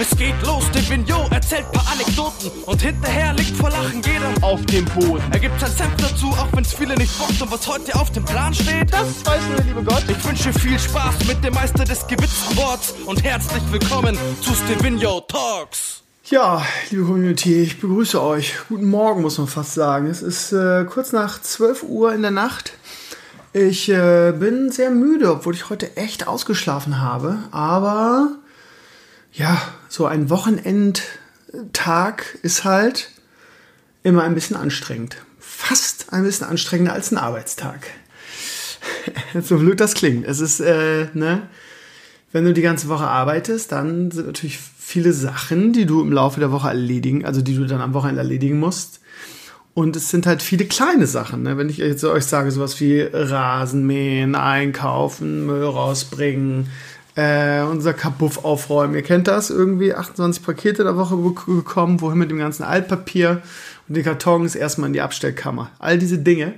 Es geht los, der Vignot erzählt paar Anekdoten und hinterher liegt vor Lachen jeder auf dem Boden. Er gibt sein Senf dazu, auch wenn's viele nicht bockt und was heute auf dem Plan steht, das weiß nur der liebe Gott. Ich wünsche viel Spaß mit dem Meister des gewitzten Worts und herzlich willkommen zu Stevino Talks. Ja, liebe Community, ich begrüße euch. Guten Morgen, muss man fast sagen. Es ist äh, kurz nach 12 Uhr in der Nacht. Ich äh, bin sehr müde, obwohl ich heute echt ausgeschlafen habe. Aber ja, so ein Wochenendtag ist halt immer ein bisschen anstrengend. Fast ein bisschen anstrengender als ein Arbeitstag. so blöd das klingt. Es ist, äh, ne, wenn du die ganze Woche arbeitest, dann sind natürlich viele Sachen, die du im Laufe der Woche erledigen, also die du dann am Wochenende erledigen musst, und es sind halt viele kleine Sachen. Ne? Wenn ich jetzt euch sage, sowas wie Rasenmähen, einkaufen, Müll rausbringen, äh, unser Kabuff aufräumen. Ihr kennt das, irgendwie 28 Pakete der Woche bekommen, wohin mit dem ganzen Altpapier und die Kartons erstmal in die Abstellkammer. All diese Dinge.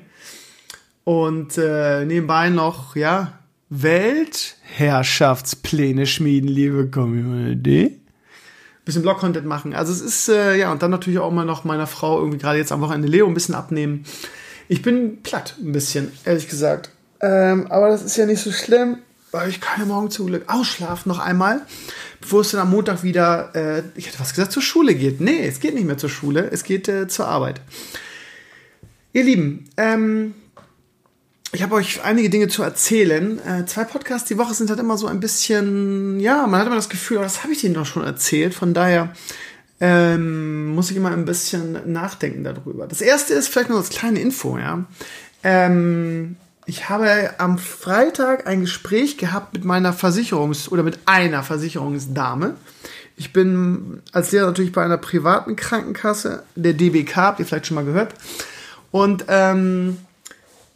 Und äh, nebenbei noch, ja, Weltherrschaftspläne schmieden, liebe Community bisschen Blog-Content machen. Also es ist, äh, ja, und dann natürlich auch mal noch meiner Frau irgendwie gerade jetzt am Wochenende Leo ein bisschen abnehmen. Ich bin platt ein bisschen, ehrlich gesagt. Ähm, aber das ist ja nicht so schlimm, weil ich kann ja morgen zum Glück ausschlafen noch einmal, bevor es dann am Montag wieder, äh, ich hätte was gesagt, zur Schule geht. Nee, es geht nicht mehr zur Schule, es geht äh, zur Arbeit. Ihr Lieben, ähm, ich habe euch einige Dinge zu erzählen. Äh, zwei Podcasts die Woche sind halt immer so ein bisschen, ja, man hat immer das Gefühl, oh, das habe ich Ihnen doch schon erzählt. Von daher ähm, muss ich immer ein bisschen nachdenken darüber. Das erste ist vielleicht nur als kleine Info, ja. Ähm, ich habe am Freitag ein Gespräch gehabt mit meiner Versicherungs- oder mit einer Versicherungsdame. Ich bin als Lehrer natürlich bei einer privaten Krankenkasse, der DBK, habt ihr vielleicht schon mal gehört. Und ähm,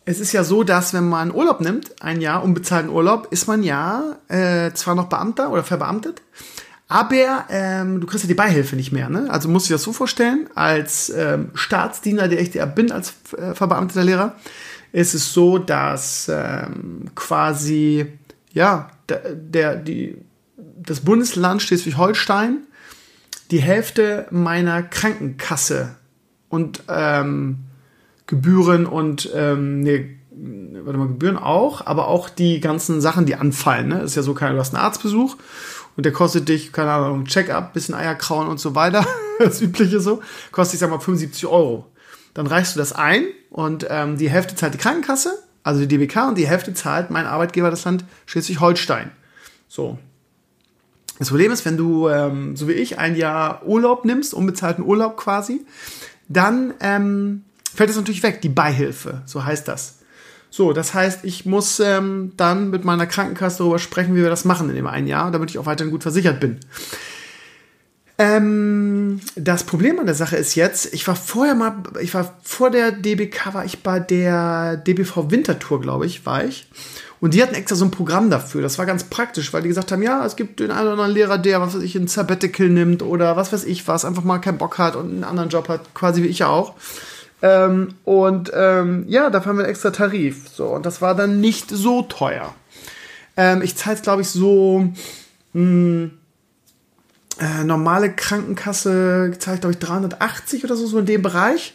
es ist ja so, dass wenn man Urlaub nimmt, ein Jahr unbezahlten Urlaub, ist man ja äh, zwar noch Beamter oder verbeamtet, aber ähm, du kriegst ja die Beihilfe nicht mehr. Ne? Also musst du dir das so vorstellen, als ähm, Staatsdiener, der ich ja bin, als äh, verbeamteter Lehrer, ist es so, dass ähm, quasi ja der, der die das Bundesland Schleswig-Holstein die Hälfte meiner Krankenkasse und ähm, Gebühren und ähm, nee, warte mal, Gebühren auch, aber auch die ganzen Sachen, die anfallen. Ne? Ist ja so, kein, du hast einen Arztbesuch und der kostet dich, keine Ahnung, Check-up, bisschen Eierkrauen und so weiter, das übliche so, kostet ich sag mal 75 Euro. Dann reichst du das ein und ähm, die Hälfte zahlt die Krankenkasse, also die DBK, und die Hälfte zahlt mein Arbeitgeber, das Land Schleswig-Holstein. So. Das Problem ist, wenn du, ähm, so wie ich, ein Jahr Urlaub nimmst, unbezahlten Urlaub quasi, dann ähm, fällt das natürlich weg, die Beihilfe, so heißt das. So, das heißt, ich muss ähm, dann mit meiner Krankenkasse darüber sprechen, wie wir das machen in dem einen Jahr, damit ich auch weiterhin gut versichert bin. Ähm, das Problem an der Sache ist jetzt, ich war vorher mal, ich war vor der DBK, war ich bei der DBV Wintertour, glaube ich, war ich. Und die hatten extra so ein Programm dafür. Das war ganz praktisch, weil die gesagt haben, ja, es gibt den einen oder anderen Lehrer, der, was weiß ich, ein Sabbatical nimmt oder was weiß ich was, einfach mal keinen Bock hat und einen anderen Job hat, quasi wie ich ja auch. Ähm, und ähm, ja, dafür haben wir einen extra Tarif. So, und das war dann nicht so teuer. Ähm, ich zahle es, glaube ich, so hm, äh, normale Krankenkasse zahle ich, glaube ich, 380 oder so, so in dem Bereich.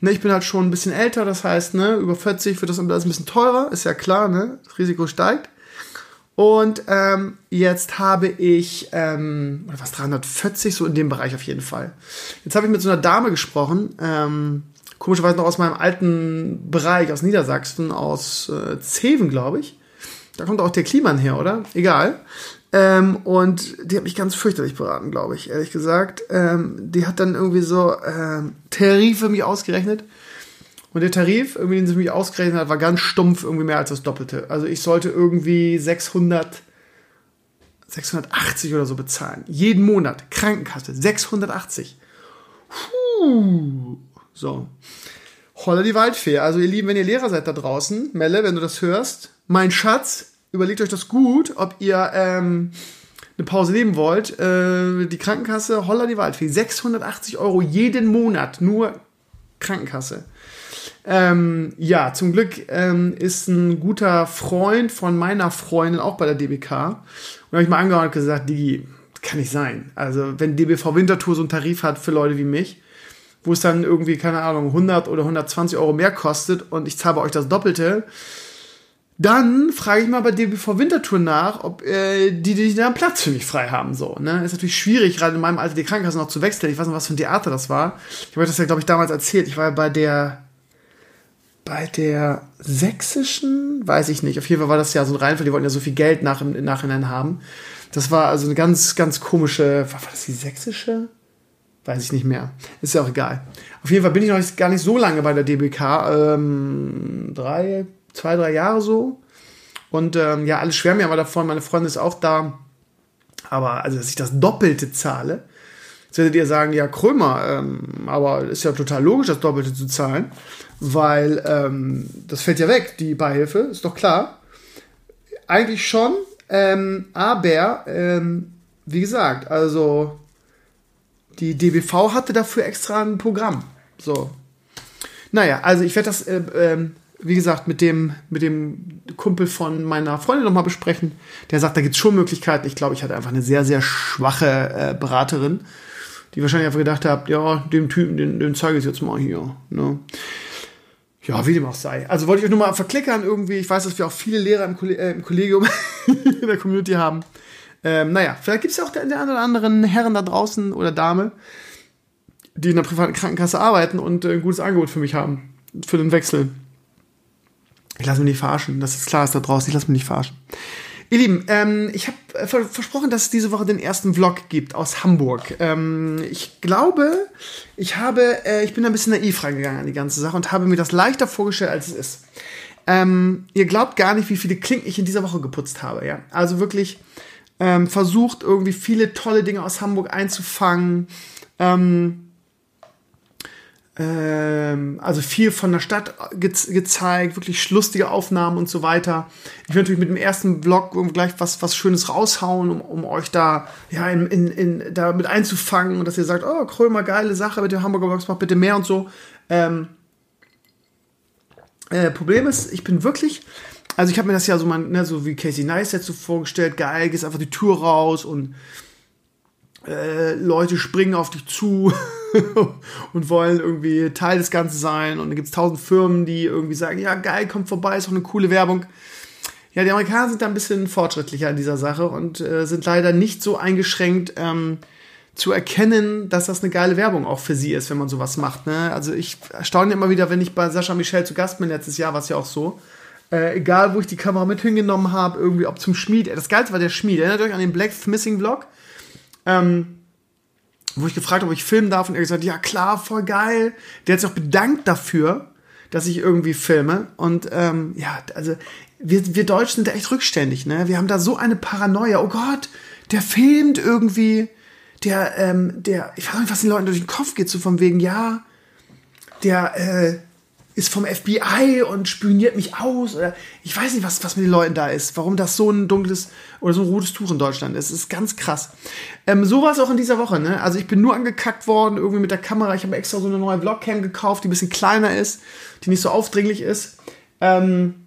Ne, ich bin halt schon ein bisschen älter, das heißt, ne, über 40 wird das alles ein bisschen teurer, ist ja klar, ne? Das Risiko steigt. Und ähm, jetzt habe ich, ähm, oder was, 340, so in dem Bereich auf jeden Fall. Jetzt habe ich mit so einer Dame gesprochen, ähm, komischerweise noch aus meinem alten Bereich, aus Niedersachsen, aus äh, Zeven, glaube ich. Da kommt auch der Kliman her, oder? Egal. Ähm, und die hat mich ganz fürchterlich beraten, glaube ich, ehrlich gesagt. Ähm, die hat dann irgendwie so ähm, Tarif für mich ausgerechnet. Und der Tarif, irgendwie, den sie für mich ausgerechnet hat, war ganz stumpf, irgendwie mehr als das Doppelte. Also ich sollte irgendwie 600, 680 oder so bezahlen. Jeden Monat. Krankenkasse. 680. Puh. So. Holla die Waldfee. Also ihr Lieben, wenn ihr Lehrer seid da draußen, Melle, wenn du das hörst, mein Schatz, überlegt euch das gut, ob ihr ähm, eine Pause nehmen wollt. Äh, die Krankenkasse, holla die Waldfee. 680 Euro jeden Monat, nur Krankenkasse. Ähm, ja, zum Glück ähm, ist ein guter Freund von meiner Freundin auch bei der DBK. Und habe ich mal angehört und gesagt, Digi, kann nicht sein. Also, wenn DBV Wintertour so einen Tarif hat für Leute wie mich, wo es dann irgendwie, keine Ahnung, 100 oder 120 Euro mehr kostet und ich zahle euch das Doppelte, dann frage ich mal bei DBV Wintertour nach, ob äh, die, die da einen Platz für mich frei haben. So, ne? Ist natürlich schwierig, gerade in meinem Alter die Krankenkasse noch zu wechseln. Ich weiß nicht, was für ein Theater das war. Ich habe das ja, glaube ich, damals erzählt. Ich war ja bei der bei der sächsischen, weiß ich nicht. Auf jeden Fall war das ja so ein Reinfall, die wollten ja so viel Geld nach, im, Nachhinein haben. Das war also eine ganz, ganz komische, war, war das die sächsische? Weiß ich nicht mehr. Ist ja auch egal. Auf jeden Fall bin ich noch gar nicht so lange bei der DBK. Ähm, drei, zwei, drei Jahre so. Und ähm, ja, alles schwärmen ja aber davon. Meine Freundin ist auch da. Aber also, dass ich das Doppelte zahle, jetzt werdet ihr sagen, ja, Krömer, ähm, aber ist ja total logisch, das Doppelte zu zahlen, weil ähm, das fällt ja weg, die Beihilfe, ist doch klar. Eigentlich schon, ähm, aber ähm, wie gesagt, also die DBV hatte dafür extra ein Programm. So. Naja, also ich werde das äh, ähm, wie gesagt, mit dem, mit dem Kumpel von meiner Freundin nochmal besprechen. Der sagt, da gibt es schon Möglichkeiten. Ich glaube, ich hatte einfach eine sehr, sehr schwache äh, Beraterin, die wahrscheinlich einfach gedacht hat, ja, dem Typen, den, den zeige ich jetzt mal hier. Ne? Ja, wie dem auch sei. Also wollte ich euch nur mal verklickern irgendwie. Ich weiß, dass wir auch viele Lehrer im, Kolleg äh, im Kollegium in der Community haben. Ähm, naja, vielleicht gibt es ja auch den, einen oder anderen Herren da draußen oder Dame, die in der privaten Krankenkasse arbeiten und äh, ein gutes Angebot für mich haben. Für den Wechsel. Ich lasse mich nicht verarschen. Das ist klar, ist da draußen. Ich lasse mich nicht verarschen. Ihr Lieben, ähm, ich habe äh, versprochen, dass es diese Woche den ersten Vlog gibt aus Hamburg. Ähm, ich glaube, ich habe, äh, ich bin ein bisschen naiv reingegangen an die ganze Sache und habe mir das leichter vorgestellt, als es ist. Ähm, ihr glaubt gar nicht, wie viele Klinken ich in dieser Woche geputzt habe. Ja, also wirklich ähm, versucht irgendwie viele tolle Dinge aus Hamburg einzufangen. Ähm, ähm, also viel von der Stadt ge gezeigt, wirklich lustige Aufnahmen und so weiter. Ich will natürlich mit dem ersten Vlog gleich was, was Schönes raushauen, um, um euch da, ja, in, in, in, da mit einzufangen und dass ihr sagt, oh, Krömer, geile Sache mit dem Hamburger Vlogs, mach bitte mehr und so. Ähm, äh, Problem ist, ich bin wirklich, also ich habe mir das ja so mal, ne, so wie Casey Neistat so vorgestellt, geil, gehst einfach die Tür raus und äh, Leute springen auf dich zu und wollen irgendwie Teil des Ganzen sein. Und dann gibt es tausend Firmen, die irgendwie sagen, ja geil, kommt vorbei, ist doch eine coole Werbung. Ja, die Amerikaner sind da ein bisschen fortschrittlicher in dieser Sache und äh, sind leider nicht so eingeschränkt ähm, zu erkennen, dass das eine geile Werbung auch für sie ist, wenn man sowas macht. Ne? Also ich erstaune immer wieder, wenn ich bei Sascha Michel zu Gast bin, letztes Jahr war es ja auch so. Äh, egal, wo ich die Kamera mit hingenommen habe, irgendwie, ob zum Schmied. Das Geilste war der Schmied. Erinnert euch an den Black Missing Vlog? Ähm, wo ich gefragt habe, ob ich filmen darf und er gesagt, ja klar, voll geil. Der hat sich auch bedankt dafür, dass ich irgendwie filme. Und ähm, ja, also wir, wir Deutschen sind echt rückständig, ne? Wir haben da so eine Paranoia. Oh Gott, der filmt irgendwie. Der, ähm, der, ich weiß nicht, was den Leuten durch den Kopf geht, so von wegen, ja, der, äh, ist vom FBI und spioniert mich aus oder ich weiß nicht, was, was mit den Leuten da ist, warum das so ein dunkles oder so ein rotes Tuch in Deutschland ist. Das ist ganz krass. Ähm, so war es auch in dieser Woche, ne? Also ich bin nur angekackt worden, irgendwie mit der Kamera. Ich habe extra so eine neue Vlogcam gekauft, die ein bisschen kleiner ist, die nicht so aufdringlich ist. Ähm,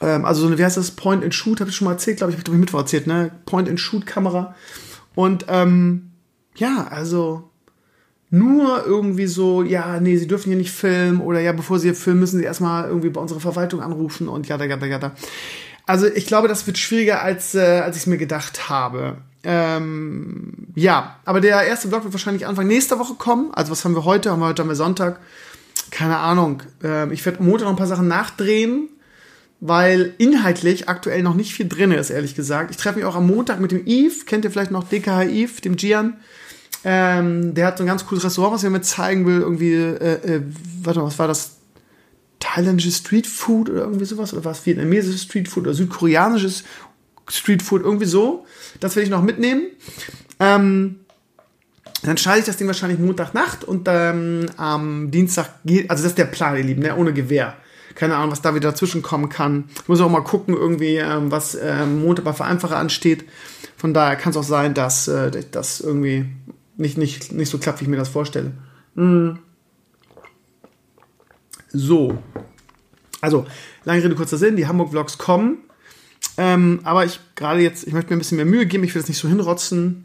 ähm, also so eine, wie heißt das, Point and Shoot, habe ich schon mal erzählt, glaube ich, habe ich Mittwoch erzählt, ne? Point and Shoot Kamera. Und ähm, ja, also nur irgendwie so, ja, nee, sie dürfen hier nicht filmen oder ja, bevor sie hier filmen, müssen sie erstmal irgendwie bei unserer Verwaltung anrufen und ja, da, da, da, da. Also ich glaube, das wird schwieriger, als, äh, als ich es mir gedacht habe. Ähm, ja, aber der erste Vlog wird wahrscheinlich Anfang nächster Woche kommen. Also was haben wir heute? Haben wir heute haben wir Sonntag. Keine Ahnung. Ähm, ich werde Montag noch ein paar Sachen nachdrehen, weil inhaltlich aktuell noch nicht viel drin ist, ehrlich gesagt. Ich treffe mich auch am Montag mit dem Eve. Kennt ihr vielleicht noch DKH Eve, dem Gian? Ähm, der hat so ein ganz cooles Restaurant, was er mir zeigen will. Irgendwie, äh, äh, warte mal, was war das? Thailändisches Street Food oder irgendwie sowas? Oder was? Vietnamesisches Street Food oder südkoreanisches Street Food? Irgendwie so. Das werde ich noch mitnehmen. Ähm, dann schalte ich das Ding wahrscheinlich Montagnacht und ähm, am Dienstag geht, also das ist der Plan, ihr Lieben, ne? ohne Gewehr. Keine Ahnung, was da wieder dazwischen kommen kann. Ich muss auch mal gucken, irgendwie, ähm, was ähm, Montag bei Vereinfacher ansteht. Von daher kann es auch sein, dass äh, das irgendwie nicht, nicht, nicht so klappt, wie ich mir das vorstelle. Mm. So. Also, lange Rede, kurzer Sinn, die Hamburg-Vlogs kommen. Ähm, aber ich gerade jetzt, ich möchte mir ein bisschen mehr Mühe geben, ich will das nicht so hinrotzen.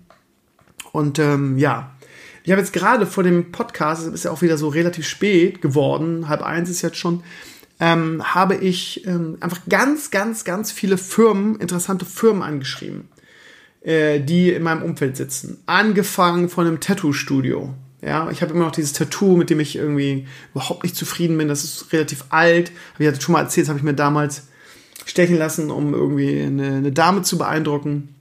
Und ähm, ja, ich habe jetzt gerade vor dem Podcast, es ist ja auch wieder so relativ spät geworden, halb eins ist jetzt schon, ähm, habe ich ähm, einfach ganz, ganz, ganz viele Firmen, interessante Firmen angeschrieben, äh, die in meinem Umfeld sitzen. Angefangen von einem Tattoo-Studio. Ja, ich habe immer noch dieses Tattoo, mit dem ich irgendwie überhaupt nicht zufrieden bin. Das ist relativ alt. Habe ich ja schon mal erzählt, das habe ich mir damals stechen lassen, um irgendwie eine, eine Dame zu beeindrucken.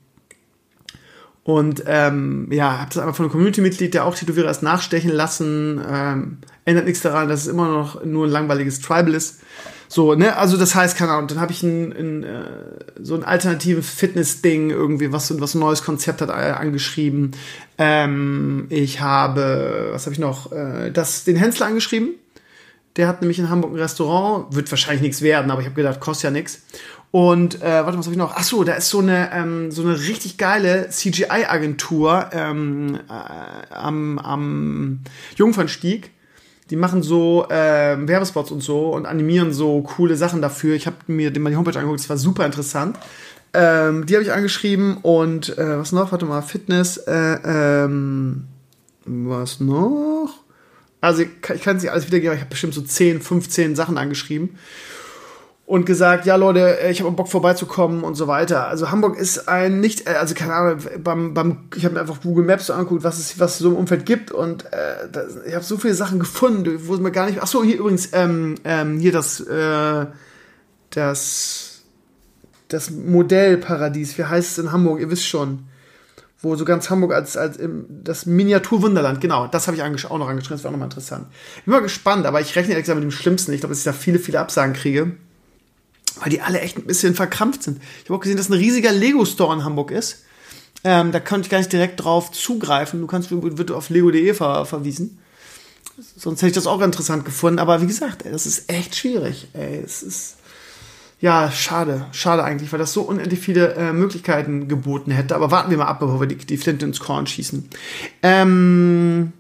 Und ähm, ja, habe das einfach von einem Community-Mitglied, der auch Tätowierer ist, nachstechen lassen. Ähm, ändert nichts daran, dass es immer noch nur ein langweiliges Tribal ist. So, ne, also das heißt, keine Ahnung, dann habe ich ein, ein, äh, so ein alternatives Fitness-Ding, irgendwie, was, was ein neues Konzept hat, äh, angeschrieben. Ähm, ich habe, was habe ich noch, äh, das, den Hensler angeschrieben. Der hat nämlich in Hamburg ein Restaurant, wird wahrscheinlich nichts werden, aber ich habe gedacht, kostet ja nichts. Und äh, warte, was habe ich noch? Ach so, da ist so eine ähm, so eine richtig geile CGI-Agentur ähm, äh, am, am Jungfernstieg. Die machen so äh, Werbespots und so und animieren so coole Sachen dafür. Ich habe mir mal die Homepage angeguckt, das war super interessant. Ähm, die habe ich angeschrieben und äh, was noch? Warte mal, Fitness. Äh, ähm, was noch? Also ich kann es nicht alles wiedergeben, aber ich habe bestimmt so 10, 15 Sachen angeschrieben und gesagt, ja Leute, äh, ich habe Bock vorbeizukommen und so weiter. Also Hamburg ist ein nicht, äh, also keine Ahnung, beim, beim ich habe mir einfach Google Maps so angeguckt, was es was es so im Umfeld gibt und äh, das, ich habe so viele Sachen gefunden, wo es mir gar nicht. Ach so, hier übrigens ähm, ähm, hier das äh, das das Modellparadies. Wie heißt es in Hamburg? Ihr wisst schon wo so ganz Hamburg als, als im, das Miniaturwunderland, genau, das habe ich auch noch angeschrieben, das war auch nochmal interessant. Ich bin mal gespannt, aber ich rechne ehrlich gesagt mit dem Schlimmsten. Ich glaube, dass ich da viele, viele Absagen kriege weil die alle echt ein bisschen verkrampft sind. Ich habe auch gesehen, dass ein riesiger Lego-Store in Hamburg ist. Ähm, da konnte ich gar nicht direkt drauf zugreifen. Du kannst wird auf lego.de ver verwiesen. Sonst hätte ich das auch interessant gefunden. Aber wie gesagt, ey, das ist echt schwierig. Ey, es ist ja schade, schade eigentlich, weil das so unendlich viele äh, Möglichkeiten geboten hätte. Aber warten wir mal ab, bevor wir die, die Flinte ins Korn schießen. Ähm,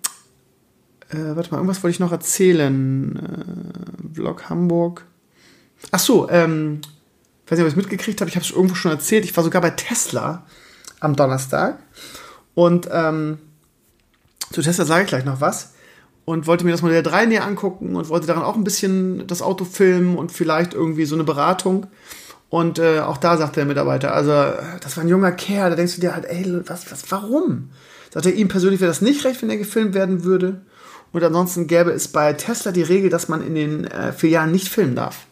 äh, warte mal, irgendwas wollte ich noch erzählen. Äh, Vlog Hamburg. Ach so, ähm, ich weiß nicht, ob ich es mitgekriegt habe, ich habe es irgendwo schon erzählt, ich war sogar bei Tesla am Donnerstag und ähm, zu Tesla sage ich gleich noch was und wollte mir das Modell 3 näher angucken und wollte daran auch ein bisschen das Auto filmen und vielleicht irgendwie so eine Beratung. Und äh, auch da sagt der Mitarbeiter, also das war ein junger Kerl, da denkst du dir halt, ey, was, was, warum? Sagt er, ihm persönlich wäre das nicht recht, wenn er gefilmt werden würde. Und ansonsten gäbe es bei Tesla die Regel, dass man in den äh, Jahren nicht filmen darf.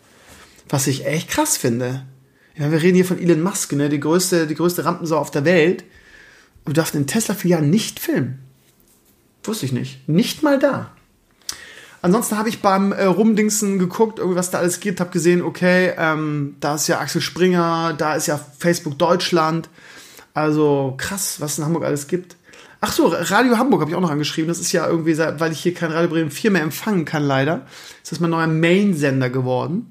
Was ich echt krass finde. Ja, wir reden hier von Elon Musk, ne, die größte, die größte Rampensau auf der Welt. Und du darfst in Tesla-Filialen nicht filmen. Wusste ich nicht. Nicht mal da. Ansonsten habe ich beim äh, Rumdingsen geguckt, was da alles gibt, habe gesehen, okay, ähm, da ist ja Axel Springer, da ist ja Facebook Deutschland. Also krass, was in Hamburg alles gibt. Ach so, Radio Hamburg habe ich auch noch angeschrieben. Das ist ja irgendwie, weil ich hier kein Radio Bremen 4 mehr empfangen kann, leider. Ist das mein neuer Main-Sender geworden.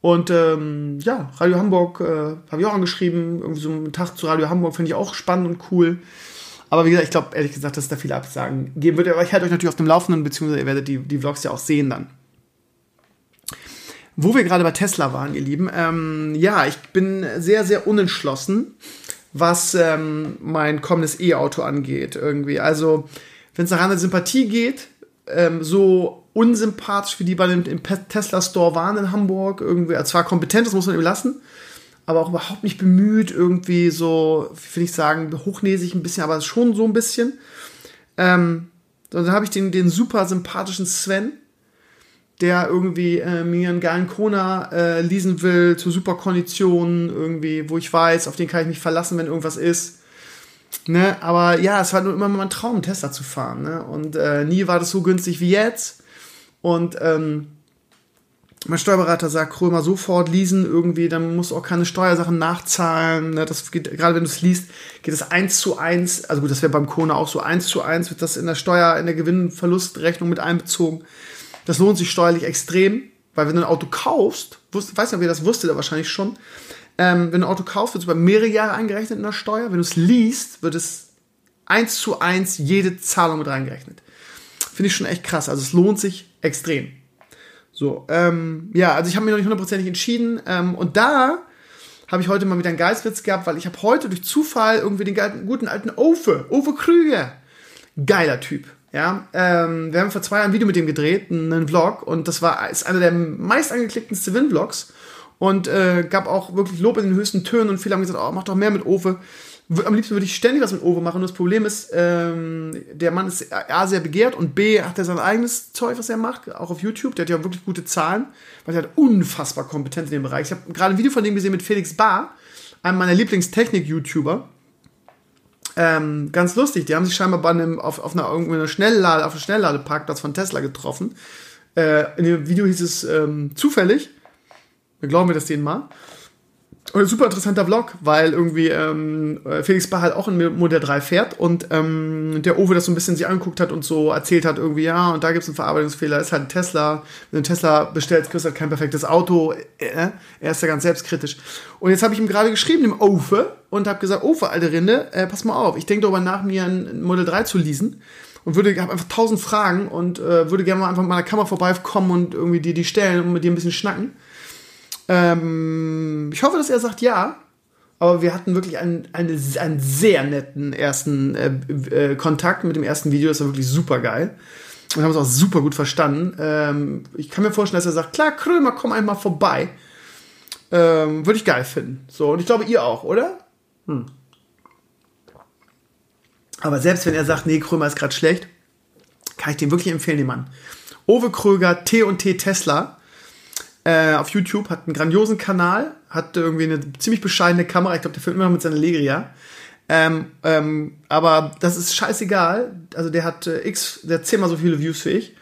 Und ähm, ja, Radio Hamburg äh, habe ich auch angeschrieben. Irgendwie so einen Tag zu Radio Hamburg finde ich auch spannend und cool. Aber wie gesagt, ich glaube ehrlich gesagt, dass es da viele Absagen geben wird. Aber ich halte euch natürlich auf dem Laufenden, beziehungsweise ihr werdet die, die Vlogs ja auch sehen dann. Wo wir gerade bei Tesla waren, ihr Lieben. Ähm, ja, ich bin sehr, sehr unentschlossen, was ähm, mein kommendes E-Auto angeht. Irgendwie. Also, wenn es nach einer Sympathie geht, ähm, so unsympathisch, wie die bei dem im Tesla Store waren in Hamburg. Irgendwie, er zwar kompetent, das muss man ihm lassen, aber auch überhaupt nicht bemüht, irgendwie so, wie will ich sagen, hochnäsig ein bisschen, aber schon so ein bisschen. Ähm, dann habe ich den, den super sympathischen Sven, der irgendwie äh, mir einen geilen Kona äh, leasen will zu super Konditionen, irgendwie, wo ich weiß, auf den kann ich mich verlassen, wenn irgendwas ist. Ne, aber ja, es war nur immer mein Traum, Tesla zu fahren. Ne? Und äh, nie war das so günstig wie jetzt. Und ähm, mein Steuerberater sagt, Krömer sofort leasen irgendwie, dann musst du auch keine Steuersachen nachzahlen. Ne? Das geht, gerade wenn du es liest, geht es eins zu eins. Also gut, das wäre beim Kona auch so eins zu eins, wird das in der Steuer, in der Gewinnverlustrechnung mit einbezogen. Das lohnt sich steuerlich extrem, weil wenn du ein Auto kaufst, wusst, weiß nicht, ob ihr das wusstet, wahrscheinlich schon, ähm, wenn du ein Auto kaufst, wird es über mehrere Jahre eingerechnet in der Steuer. Wenn du es liest, wird es eins zu eins jede Zahlung mit reingerechnet. Finde ich schon echt krass. Also es lohnt sich extrem. So, ähm, ja, also ich habe mich noch nicht hundertprozentig entschieden. Ähm, und da habe ich heute mal wieder einen Geistwitz gehabt, weil ich habe heute durch Zufall irgendwie den guten, alten Ofe, Ofe Krüger, geiler Typ. Ja, ähm, wir haben vor zwei Jahren ein Video mit dem gedreht, einen Vlog, und das war ist einer der meist angeklickten Civil-Vlogs und äh, gab auch wirklich Lob in den höchsten Tönen und viele haben gesagt, oh, mach doch mehr mit Ofe. Am liebsten würde ich ständig was mit Owe machen. Und das Problem ist, ähm, der Mann ist A, sehr begehrt und B, hat er sein eigenes Zeug, was er macht, auch auf YouTube. Der hat ja wirklich gute Zahlen, weil er hat unfassbar kompetent in dem Bereich. Ich habe gerade ein Video von dem gesehen mit Felix Bar, einem meiner Lieblingstechnik-YouTuber. Ähm, ganz lustig, die haben sich scheinbar bei einem, auf, auf einer, einer Schnelllade, auf einem Schnellladeparkplatz von Tesla getroffen. Äh, in dem Video hieß es ähm, zufällig. Wir glauben mir das denen mal. Ein super interessanter Vlog, weil irgendwie ähm, Felix Bar halt auch in Modell 3 fährt und ähm, der Owe das so ein bisschen sich angeguckt hat und so erzählt hat, irgendwie, ja, und da gibt es einen Verarbeitungsfehler, ist halt ein Tesla. Wenn du einen Tesla bestellst, kriegst du halt kein perfektes Auto. Äh, er ist ja ganz selbstkritisch. Und jetzt habe ich ihm gerade geschrieben, dem Owe, und habe gesagt, Owe, alte Rinde, äh, pass mal auf, ich denke darüber nach, mir ein Modell 3 zu leasen und würde habe einfach tausend Fragen und äh, würde gerne mal einfach mit meiner Kamera vorbeikommen und irgendwie dir die stellen und mit dir ein bisschen schnacken. Ähm, ich hoffe, dass er sagt ja. Aber wir hatten wirklich einen, eine, einen sehr netten ersten äh, äh, Kontakt mit dem ersten Video. Das war wirklich super geil. Und haben es auch super gut verstanden. Ähm, ich kann mir vorstellen, dass er sagt, klar, Krömer, komm einmal vorbei. Ähm, Würde ich geil finden. So, und ich glaube, ihr auch, oder? Hm. Aber selbst wenn er sagt, nee, Krömer ist gerade schlecht, kann ich dem wirklich empfehlen, den Mann. Owe Kröger, T&T Tesla äh, auf YouTube, hat einen grandiosen Kanal, hat irgendwie eine ziemlich bescheidene Kamera. Ich glaube, der filmt immer mit seiner Legria. Ähm, ähm, aber das ist scheißegal. Also der hat äh, x, der hat zehnmal so viele Views wie ich,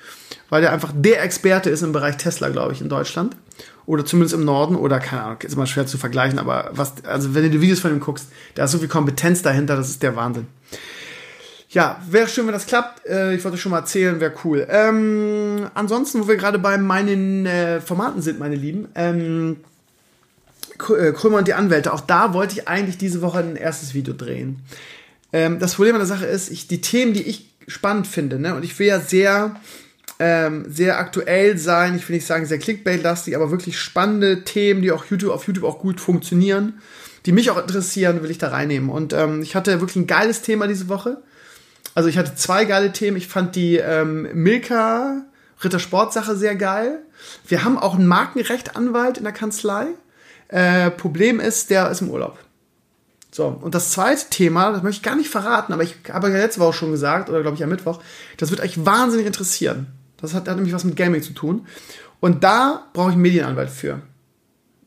weil der einfach der Experte ist im Bereich Tesla, glaube ich, in Deutschland. Oder zumindest im Norden, oder keine Ahnung, ist immer schwer zu vergleichen, aber was, also wenn du die Videos von ihm guckst, da ist so viel Kompetenz dahinter, das ist der Wahnsinn ja, wäre schön, wenn das klappt. Äh, ich wollte schon mal erzählen, wäre cool. Ähm, ansonsten, wo wir gerade bei meinen äh, Formaten sind, meine Lieben, ähm, äh, Krömer und die Anwälte, auch da wollte ich eigentlich diese Woche ein erstes Video drehen. Ähm, das Problem an der Sache ist, ich, die Themen, die ich spannend finde, ne, und ich will ja sehr, ähm, sehr aktuell sein, ich will nicht sagen sehr clickbait-lastig, aber wirklich spannende Themen, die auch YouTube, auf YouTube auch gut funktionieren, die mich auch interessieren, will ich da reinnehmen. Und ähm, ich hatte wirklich ein geiles Thema diese Woche. Also ich hatte zwei geile Themen. Ich fand die ähm, Milka Rittersportsache sehr geil. Wir haben auch einen Markenrechtanwalt in der Kanzlei. Äh, Problem ist, der ist im Urlaub. So, und das zweite Thema, das möchte ich gar nicht verraten, aber ich habe ja letzte Woche schon gesagt, oder glaube ich am Mittwoch, das wird euch wahnsinnig interessieren. Das hat, hat nämlich was mit Gaming zu tun. Und da brauche ich einen Medienanwalt für.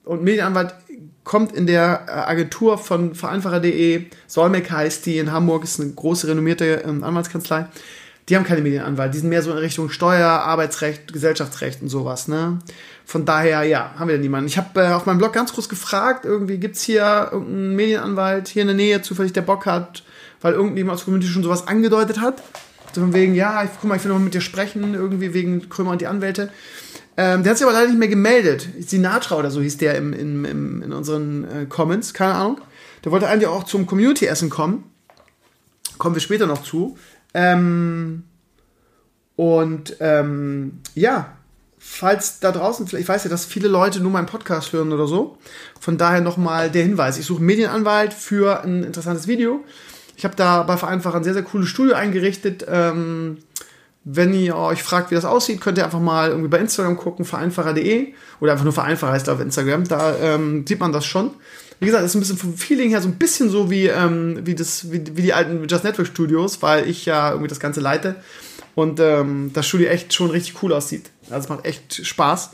Und Medienanwalt kommt in der äh, Agentur von vereinfacher.de, Solmec heißt die, in Hamburg ist eine große renommierte ähm, Anwaltskanzlei. Die haben keine Medienanwalt, die sind mehr so in Richtung Steuer, Arbeitsrecht, Gesellschaftsrecht und sowas, ne? Von daher, ja, haben wir da niemanden. Ich habe äh, auf meinem Blog ganz groß gefragt, irgendwie gibt es hier irgendeinen Medienanwalt hier in der Nähe, zufällig der Bock hat, weil irgendjemand aus der Community schon sowas angedeutet hat. So von wegen, ja, ich, guck mal, ich will noch mit dir sprechen, irgendwie wegen Krömer und die Anwälte. Ähm, der hat sich aber leider nicht mehr gemeldet. Sinatra oder so hieß der im, im, im, in unseren äh, Comments, keine Ahnung. Der wollte eigentlich auch zum Community-Essen kommen. Kommen wir später noch zu. Ähm, und ähm, ja, falls da draußen, ich weiß ja, dass viele Leute nur meinen Podcast hören oder so. Von daher nochmal der Hinweis. Ich suche Medienanwalt für ein interessantes Video. Ich habe da bei Vereinfacher ein sehr, sehr cooles Studio eingerichtet. Ähm, wenn ihr euch fragt, wie das aussieht, könnt ihr einfach mal irgendwie bei Instagram gucken, vereinfacher.de oder einfach nur vereinfacher heißt auf Instagram. Da ähm, sieht man das schon. Wie gesagt, ist ein bisschen vom Feeling her so ein bisschen so wie, ähm, wie, das, wie, wie die alten Just Network Studios, weil ich ja irgendwie das Ganze leite und ähm, das Studio echt schon richtig cool aussieht. Also es macht echt Spaß.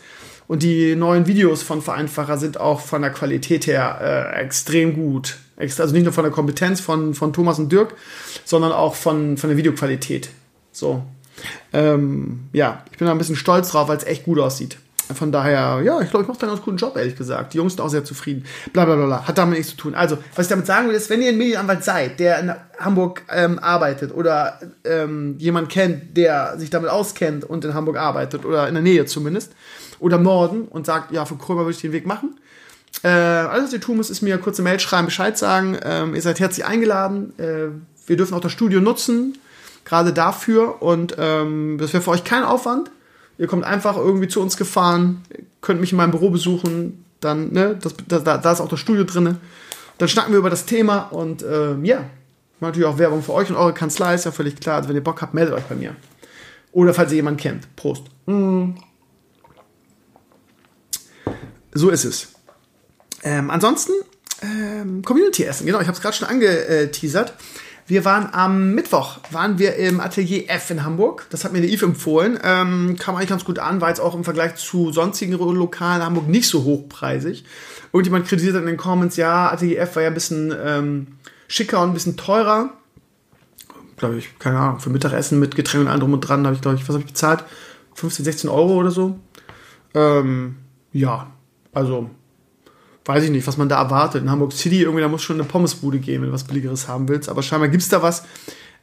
Und die neuen Videos von Vereinfacher sind auch von der Qualität her äh, extrem gut. Also nicht nur von der Kompetenz von, von Thomas und Dirk, sondern auch von, von der Videoqualität. So, ähm, ja, ich bin da ein bisschen stolz drauf, weil es echt gut aussieht. Von daher, ja, ich glaube, ich mache da einen ganz guten Job, ehrlich gesagt. Die Jungs sind auch sehr zufrieden. Blablabla. Bla, bla. Hat damit nichts zu tun. Also, was ich damit sagen will, ist, wenn ihr ein Medienanwalt seid, der in Hamburg ähm, arbeitet oder ähm, jemand kennt, der sich damit auskennt und in Hamburg arbeitet oder in der Nähe zumindest oder im Norden und sagt, ja, für Krömer würde ich den Weg machen. Äh, alles, was ihr tun müsst, ist mir kurze Mail schreiben, Bescheid sagen. Ähm, ihr seid herzlich eingeladen. Äh, wir dürfen auch das Studio nutzen gerade dafür. Und ähm, das wäre für euch kein Aufwand. Ihr kommt einfach irgendwie zu uns gefahren, könnt mich in meinem Büro besuchen. dann, ne, das, da, da ist auch das Studio drin. Dann schnacken wir über das Thema und äh, ja, natürlich auch Werbung für euch und eure Kanzlei, ist ja völlig klar. Also wenn ihr Bock habt, meldet euch bei mir. Oder falls ihr jemanden kennt. Prost. Mm. So ist es. Ähm, ansonsten, ähm, Community-Essen, genau, ich habe es gerade schon angeteasert. Wir waren am Mittwoch, waren wir im Atelier F in Hamburg. Das hat mir der Yves empfohlen. Ähm, kam eigentlich ganz gut an, war jetzt auch im Vergleich zu sonstigen Lokalen in Hamburg nicht so hochpreisig. Irgendjemand kritisiert in den Comments, ja, Atelier F war ja ein bisschen ähm, schicker und ein bisschen teurer. Glaube ich, keine Ahnung, für Mittagessen mit Getränk und allem drum und dran habe ich, glaube ich, was habe ich bezahlt? 15, 16 Euro oder so. Ähm, ja, also weiß ich nicht, was man da erwartet. In Hamburg City, irgendwie, da muss schon eine Pommesbude gehen, wenn du was Billigeres haben willst. Aber scheinbar gibt es da was.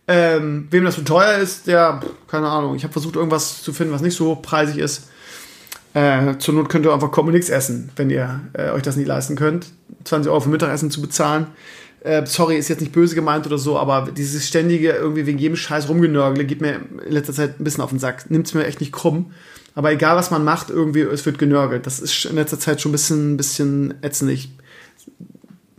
Ähm, wem das zu teuer ist, der, keine Ahnung, ich habe versucht, irgendwas zu finden, was nicht so hochpreisig ist. Äh, zur Not könnt ihr einfach kommen nichts essen, wenn ihr äh, euch das nicht leisten könnt. 20 Euro für Mittagessen zu bezahlen. Äh, sorry, ist jetzt nicht böse gemeint oder so, aber dieses ständige irgendwie wegen jedem Scheiß rumgenörgle geht mir in letzter Zeit ein bisschen auf den Sack. Nimmt es mir echt nicht krumm. Aber egal, was man macht, irgendwie, es wird genörgelt. Das ist in letzter Zeit schon ein bisschen, bisschen ätzend. Ich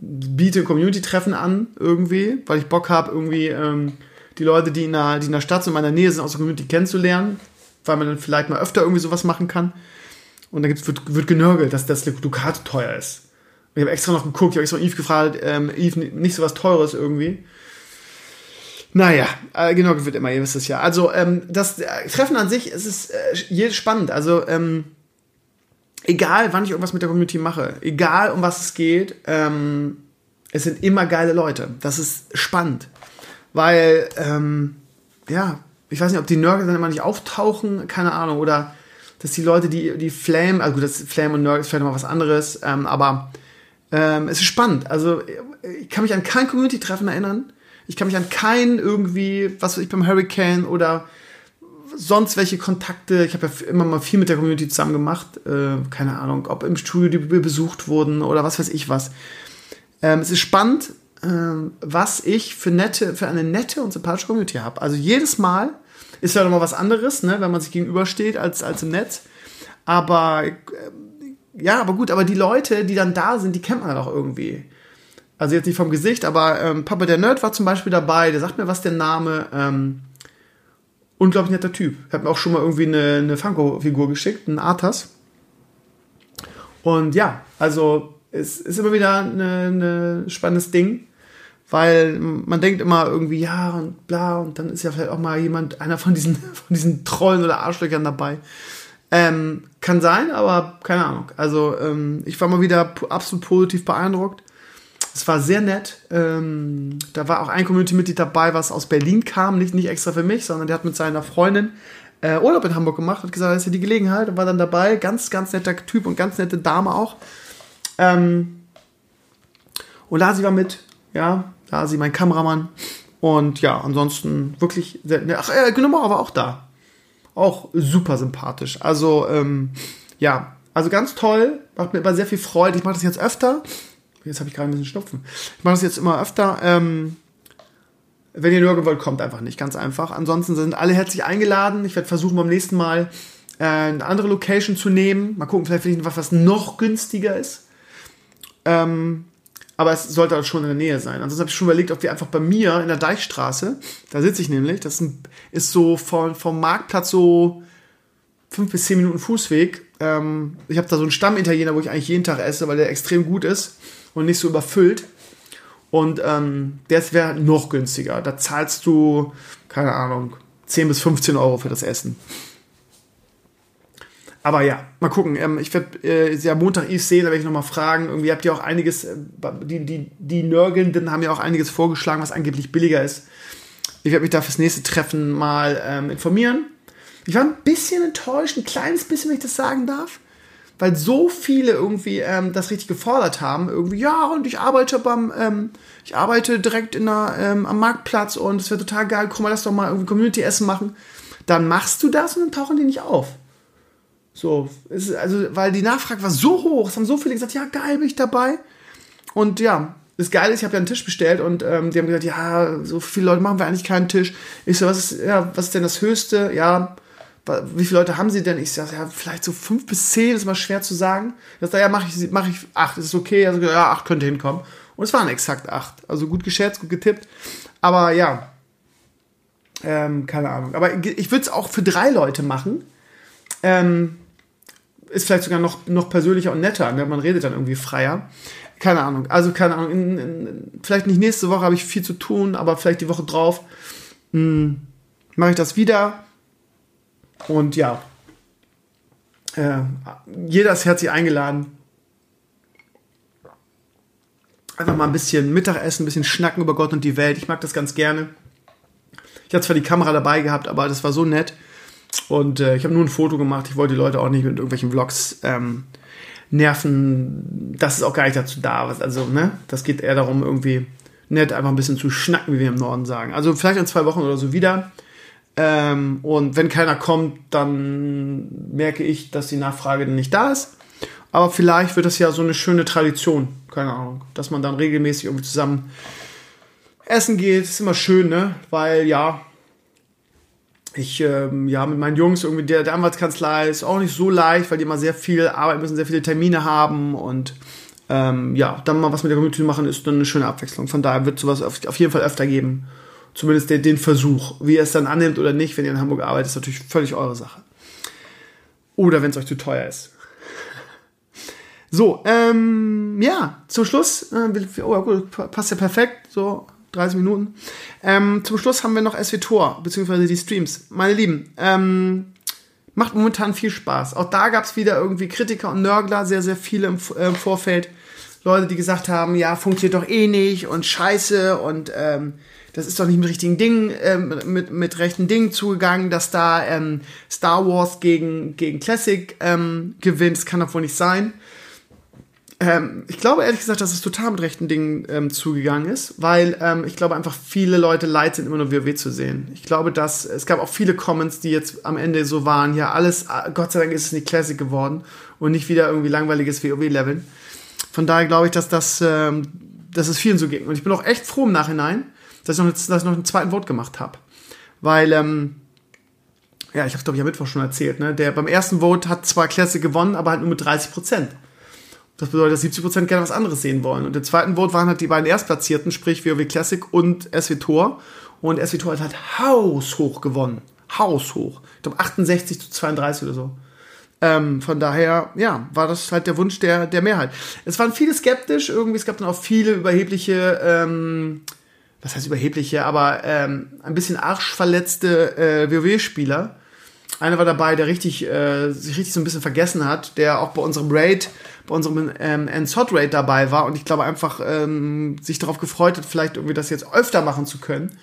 biete Community-Treffen an, irgendwie, weil ich Bock habe, irgendwie ähm, die Leute, die in, der, die in der Stadt sind, in meiner Nähe sind, aus der Community kennenzulernen, weil man dann vielleicht mal öfter irgendwie sowas machen kann. Und dann gibt's, wird, wird genörgelt, dass das Ducato teuer ist. Ich habe extra noch geguckt, ich habe extra Yves gefragt, ähm, Yves, nicht so was Teures irgendwie. Naja, äh, genau wird immer, ihr wisst es ja. Also ähm, das äh, Treffen an sich, es ist äh, spannend. Also ähm, egal, wann ich irgendwas mit der Community mache, egal um was es geht, ähm, es sind immer geile Leute. Das ist spannend, weil ähm, ja, ich weiß nicht, ob die Nörgel dann immer nicht auftauchen, keine Ahnung, oder dass die Leute, die die Flame, also gut, das Flame und Nörgel ist vielleicht noch was anderes, ähm, aber ähm, es ist spannend. Also ich kann mich an kein Community-Treffen erinnern ich kann mich an keinen irgendwie, was weiß ich, beim Hurricane oder sonst welche Kontakte. Ich habe ja immer mal viel mit der Community zusammen gemacht. Äh, keine Ahnung, ob im Studio die besucht wurden oder was weiß ich was. Ähm, es ist spannend, äh, was ich für nette, für eine nette und sympathische Community habe. Also jedes Mal ist ja nochmal was anderes, ne, wenn man sich gegenübersteht als, als im Netz. Aber äh, ja, aber gut, aber die Leute, die dann da sind, die kennt man doch irgendwie. Also jetzt nicht vom Gesicht, aber ähm, Papa der Nerd war zum Beispiel dabei, der sagt mir, was der Name. Ähm, unglaublich netter Typ. Hat mir auch schon mal irgendwie eine, eine Funko-Figur geschickt, ein Arthas. Und ja, also es ist immer wieder ein spannendes Ding, weil man denkt immer irgendwie, ja und bla, und dann ist ja vielleicht auch mal jemand, einer von diesen, von diesen Trollen oder Arschlöchern dabei. Ähm, kann sein, aber keine Ahnung. Also ähm, ich war mal wieder absolut positiv beeindruckt. Es war sehr nett. Ähm, da war auch ein Community-Mitglied dabei, was aus Berlin kam, nicht, nicht extra für mich, sondern der hat mit seiner Freundin äh, Urlaub in Hamburg gemacht, hat gesagt, das ist ja die Gelegenheit und war dann dabei. Ganz, ganz netter Typ und ganz nette Dame auch. Ähm, und Lasi war mit, ja, Lasi, mein Kameramann. Und ja, ansonsten wirklich sehr, ach, äh, Gnummer war auch da. Auch super sympathisch. Also, ähm, ja, also ganz toll, macht mir immer sehr viel Freude. Ich mache das jetzt öfter. Jetzt habe ich gerade ein bisschen Schnupfen. Ich mache das jetzt immer öfter. Ähm, wenn ihr nirgendwo wollt, kommt einfach nicht. Ganz einfach. Ansonsten sind alle herzlich eingeladen. Ich werde versuchen, beim nächsten Mal äh, eine andere Location zu nehmen. Mal gucken, vielleicht finde ich was, was noch günstiger ist. Ähm, aber es sollte halt schon in der Nähe sein. Ansonsten habe ich schon überlegt, ob wir einfach bei mir in der Deichstraße, da sitze ich nämlich, das ist so vom, vom Marktplatz so fünf bis zehn Minuten Fußweg. Ähm, ich habe da so einen Stammitaliener, wo ich eigentlich jeden Tag esse, weil der extrem gut ist und nicht so überfüllt. Und ähm, das wäre noch günstiger. Da zahlst du, keine Ahnung, 10 bis 15 Euro für das Essen. Aber ja, mal gucken. Ähm, ich werde äh, ja Montag Eve sehen, da werde ich nochmal fragen. Irgendwie habt ihr auch einiges, äh, die, die, die Nörgelnden haben ja auch einiges vorgeschlagen, was angeblich billiger ist. Ich werde mich da fürs nächste Treffen mal ähm, informieren. Ich war ein bisschen enttäuscht, ein kleines bisschen, wenn ich das sagen darf weil so viele irgendwie ähm, das richtig gefordert haben. Irgendwie, ja, und ich arbeite beim, ähm, ich arbeite direkt in der, ähm, am Marktplatz und es wäre total geil, guck mal, lass doch mal irgendwie Community-Essen machen. Dann machst du das und dann tauchen die nicht auf. So, ist, also, weil die Nachfrage war so hoch, es haben so viele gesagt, ja, geil, bin ich dabei. Und ja, das Geile ist, ich habe ja einen Tisch bestellt und ähm, die haben gesagt, ja, so viele Leute machen wir eigentlich keinen Tisch. Ich so, was ist, ja, was ist denn das Höchste? Ja, wie viele Leute haben sie denn? Ich sage, ja, vielleicht so fünf bis zehn, ist mal schwer zu sagen. Das ja, mache ich, mach ich acht, ist okay. Also, ja, acht könnte hinkommen. Und es waren exakt acht. Also gut geschätzt, gut getippt. Aber ja, ähm, keine Ahnung. Aber ich würde es auch für drei Leute machen. Ähm, ist vielleicht sogar noch, noch persönlicher und netter. Ne? Man redet dann irgendwie freier. Keine Ahnung. Also keine Ahnung. In, in, vielleicht nicht nächste Woche habe ich viel zu tun, aber vielleicht die Woche drauf hm, mache ich das wieder und ja, äh, jeder ist herzlich eingeladen. Einfach mal ein bisschen Mittagessen, ein bisschen schnacken über Gott und die Welt. Ich mag das ganz gerne. Ich hatte zwar die Kamera dabei gehabt, aber das war so nett. Und äh, ich habe nur ein Foto gemacht. Ich wollte die Leute auch nicht mit irgendwelchen Vlogs ähm, nerven. Das ist auch gar nicht dazu da. Also, ne? Das geht eher darum, irgendwie nett einfach ein bisschen zu schnacken, wie wir im Norden sagen. Also vielleicht in zwei Wochen oder so wieder. Ähm, und wenn keiner kommt, dann merke ich, dass die Nachfrage dann nicht da ist. Aber vielleicht wird das ja so eine schöne Tradition, keine Ahnung, dass man dann regelmäßig irgendwie zusammen essen geht. Ist immer schön, ne? Weil ja, ich ähm, ja mit meinen Jungs irgendwie der, der Anwaltskanzlei ist auch nicht so leicht, weil die immer sehr viel arbeiten müssen, sehr viele Termine haben und ähm, ja, dann mal was mit der Community machen, ist dann eine schöne Abwechslung. Von daher wird sowas auf, auf jeden Fall öfter geben zumindest den, den Versuch. Wie ihr es dann annimmt oder nicht, wenn ihr in Hamburg arbeitet, ist natürlich völlig eure Sache. Oder wenn es euch zu teuer ist. So, ähm, ja, zum Schluss, äh, oh gut, passt ja perfekt, so 30 Minuten. Ähm, zum Schluss haben wir noch SW Tor, beziehungsweise die Streams. Meine Lieben, ähm, macht momentan viel Spaß. Auch da gab es wieder irgendwie Kritiker und Nörgler, sehr, sehr viele im, äh, im Vorfeld. Leute, die gesagt haben, ja, funktioniert doch eh nicht und scheiße und ähm, das ist doch nicht mit richtigen Dingen, ähm, mit, mit rechten Dingen zugegangen, dass da ähm, Star Wars gegen, gegen Classic ähm, gewinnt. Das kann doch wohl nicht sein. Ähm, ich glaube ehrlich gesagt, dass es total mit rechten Dingen ähm, zugegangen ist, weil ähm, ich glaube einfach viele Leute leid sind, immer nur WoW zu sehen. Ich glaube, dass es gab auch viele Comments, die jetzt am Ende so waren, ja alles, ah, Gott sei Dank ist es nicht Classic geworden und nicht wieder irgendwie langweiliges WoW-Leveln. Von daher glaube ich, dass das, ähm, dass es vielen so ging. Und ich bin auch echt froh im Nachhinein, dass ich noch, dass ich noch einen zweiten Vote gemacht habe. Weil, ähm, ja, ich habe glaube ich am Mittwoch schon erzählt, ne? Der beim ersten Vote hat zwar Classic gewonnen, aber halt nur mit 30 Prozent. Das bedeutet, dass 70 Prozent gerne was anderes sehen wollen. Und im zweiten Vote waren halt die beiden Erstplatzierten, sprich WoW Classic und SW Tor. Und SW Tor hat halt haushoch gewonnen. Haushoch. Ich glaube 68 zu 32 oder so. Ähm, von daher, ja, war das halt der Wunsch der, der Mehrheit. Es waren viele skeptisch, irgendwie, es gab dann auch viele überhebliche ähm, was heißt überhebliche, aber ähm, ein bisschen arschverletzte äh, WoW-Spieler. Einer war dabei, der richtig, äh, sich richtig so ein bisschen vergessen hat, der auch bei unserem Raid, bei unserem ähm, Ensot Raid dabei war und ich glaube einfach ähm, sich darauf gefreut hat, vielleicht irgendwie das jetzt öfter machen zu können.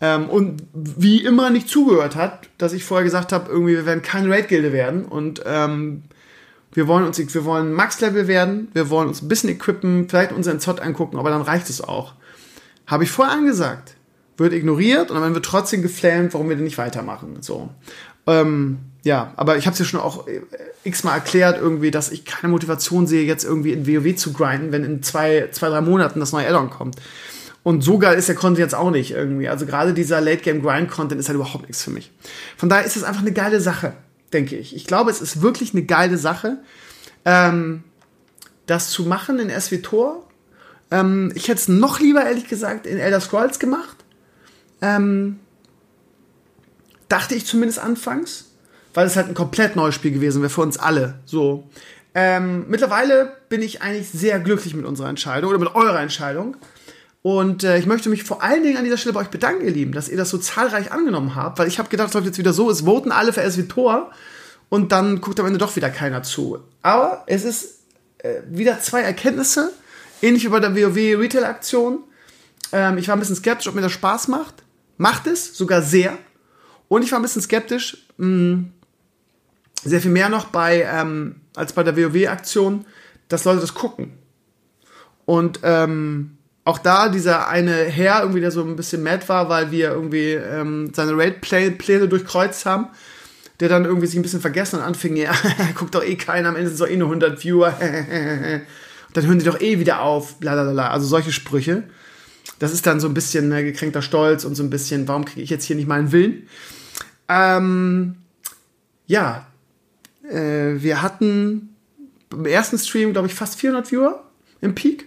Ähm, und wie immer nicht zugehört hat, dass ich vorher gesagt habe, irgendwie, wir werden keine Raid-Gilde werden und ähm, wir wollen uns, wir wollen Max-Level werden, wir wollen uns ein bisschen equippen, vielleicht unseren Zott angucken, aber dann reicht es auch. Habe ich vorher angesagt. Wird ignoriert und dann wird trotzdem geflammt, warum wir denn nicht weitermachen. So. Ähm, ja, aber ich habe es ja schon auch äh, x-mal erklärt, irgendwie, dass ich keine Motivation sehe, jetzt irgendwie in WoW zu grinden, wenn in zwei, zwei drei Monaten das neue Addon kommt. Und so geil ist der Content jetzt auch nicht irgendwie. Also gerade dieser Late-Game-Grind-Content ist halt überhaupt nichts für mich. Von daher ist es einfach eine geile Sache, denke ich. Ich glaube, es ist wirklich eine geile Sache, ähm, das zu machen in SWTOR ähm, ich hätte es noch lieber, ehrlich gesagt, in Elder Scrolls gemacht. Ähm, dachte ich zumindest anfangs, weil es halt ein komplett neues Spiel gewesen wäre für uns alle. So. Ähm, mittlerweile bin ich eigentlich sehr glücklich mit unserer Entscheidung oder mit eurer Entscheidung. Und äh, ich möchte mich vor allen Dingen an dieser Stelle bei euch bedanken, ihr Lieben, dass ihr das so zahlreich angenommen habt, weil ich habe gedacht, es läuft jetzt wieder so, es voten alle für SW Tor und dann guckt am Ende doch wieder keiner zu. Aber es ist äh, wieder zwei Erkenntnisse, Ähnlich wie bei der WoW Retail Aktion. Ähm, ich war ein bisschen skeptisch, ob mir das Spaß macht. Macht es, sogar sehr. Und ich war ein bisschen skeptisch, mh, hm, sehr viel mehr noch bei, ähm, als bei der WoW-Aktion, dass Leute das gucken. Und ähm, auch da dieser eine Herr irgendwie, der so ein bisschen mad war, weil wir irgendwie ähm, seine Raid-Pläne durchkreuzt haben, der dann irgendwie sich ein bisschen vergessen und anfing, ja, guckt doch eh keiner, am Ende sind es doch eh nur 100 Viewer. dann hören die doch eh wieder auf, bla Also solche Sprüche. Das ist dann so ein bisschen ne, gekränkter Stolz und so ein bisschen, warum kriege ich jetzt hier nicht meinen Willen? Ähm, ja, äh, wir hatten im ersten Stream, glaube ich, fast 400 Viewer im Peak.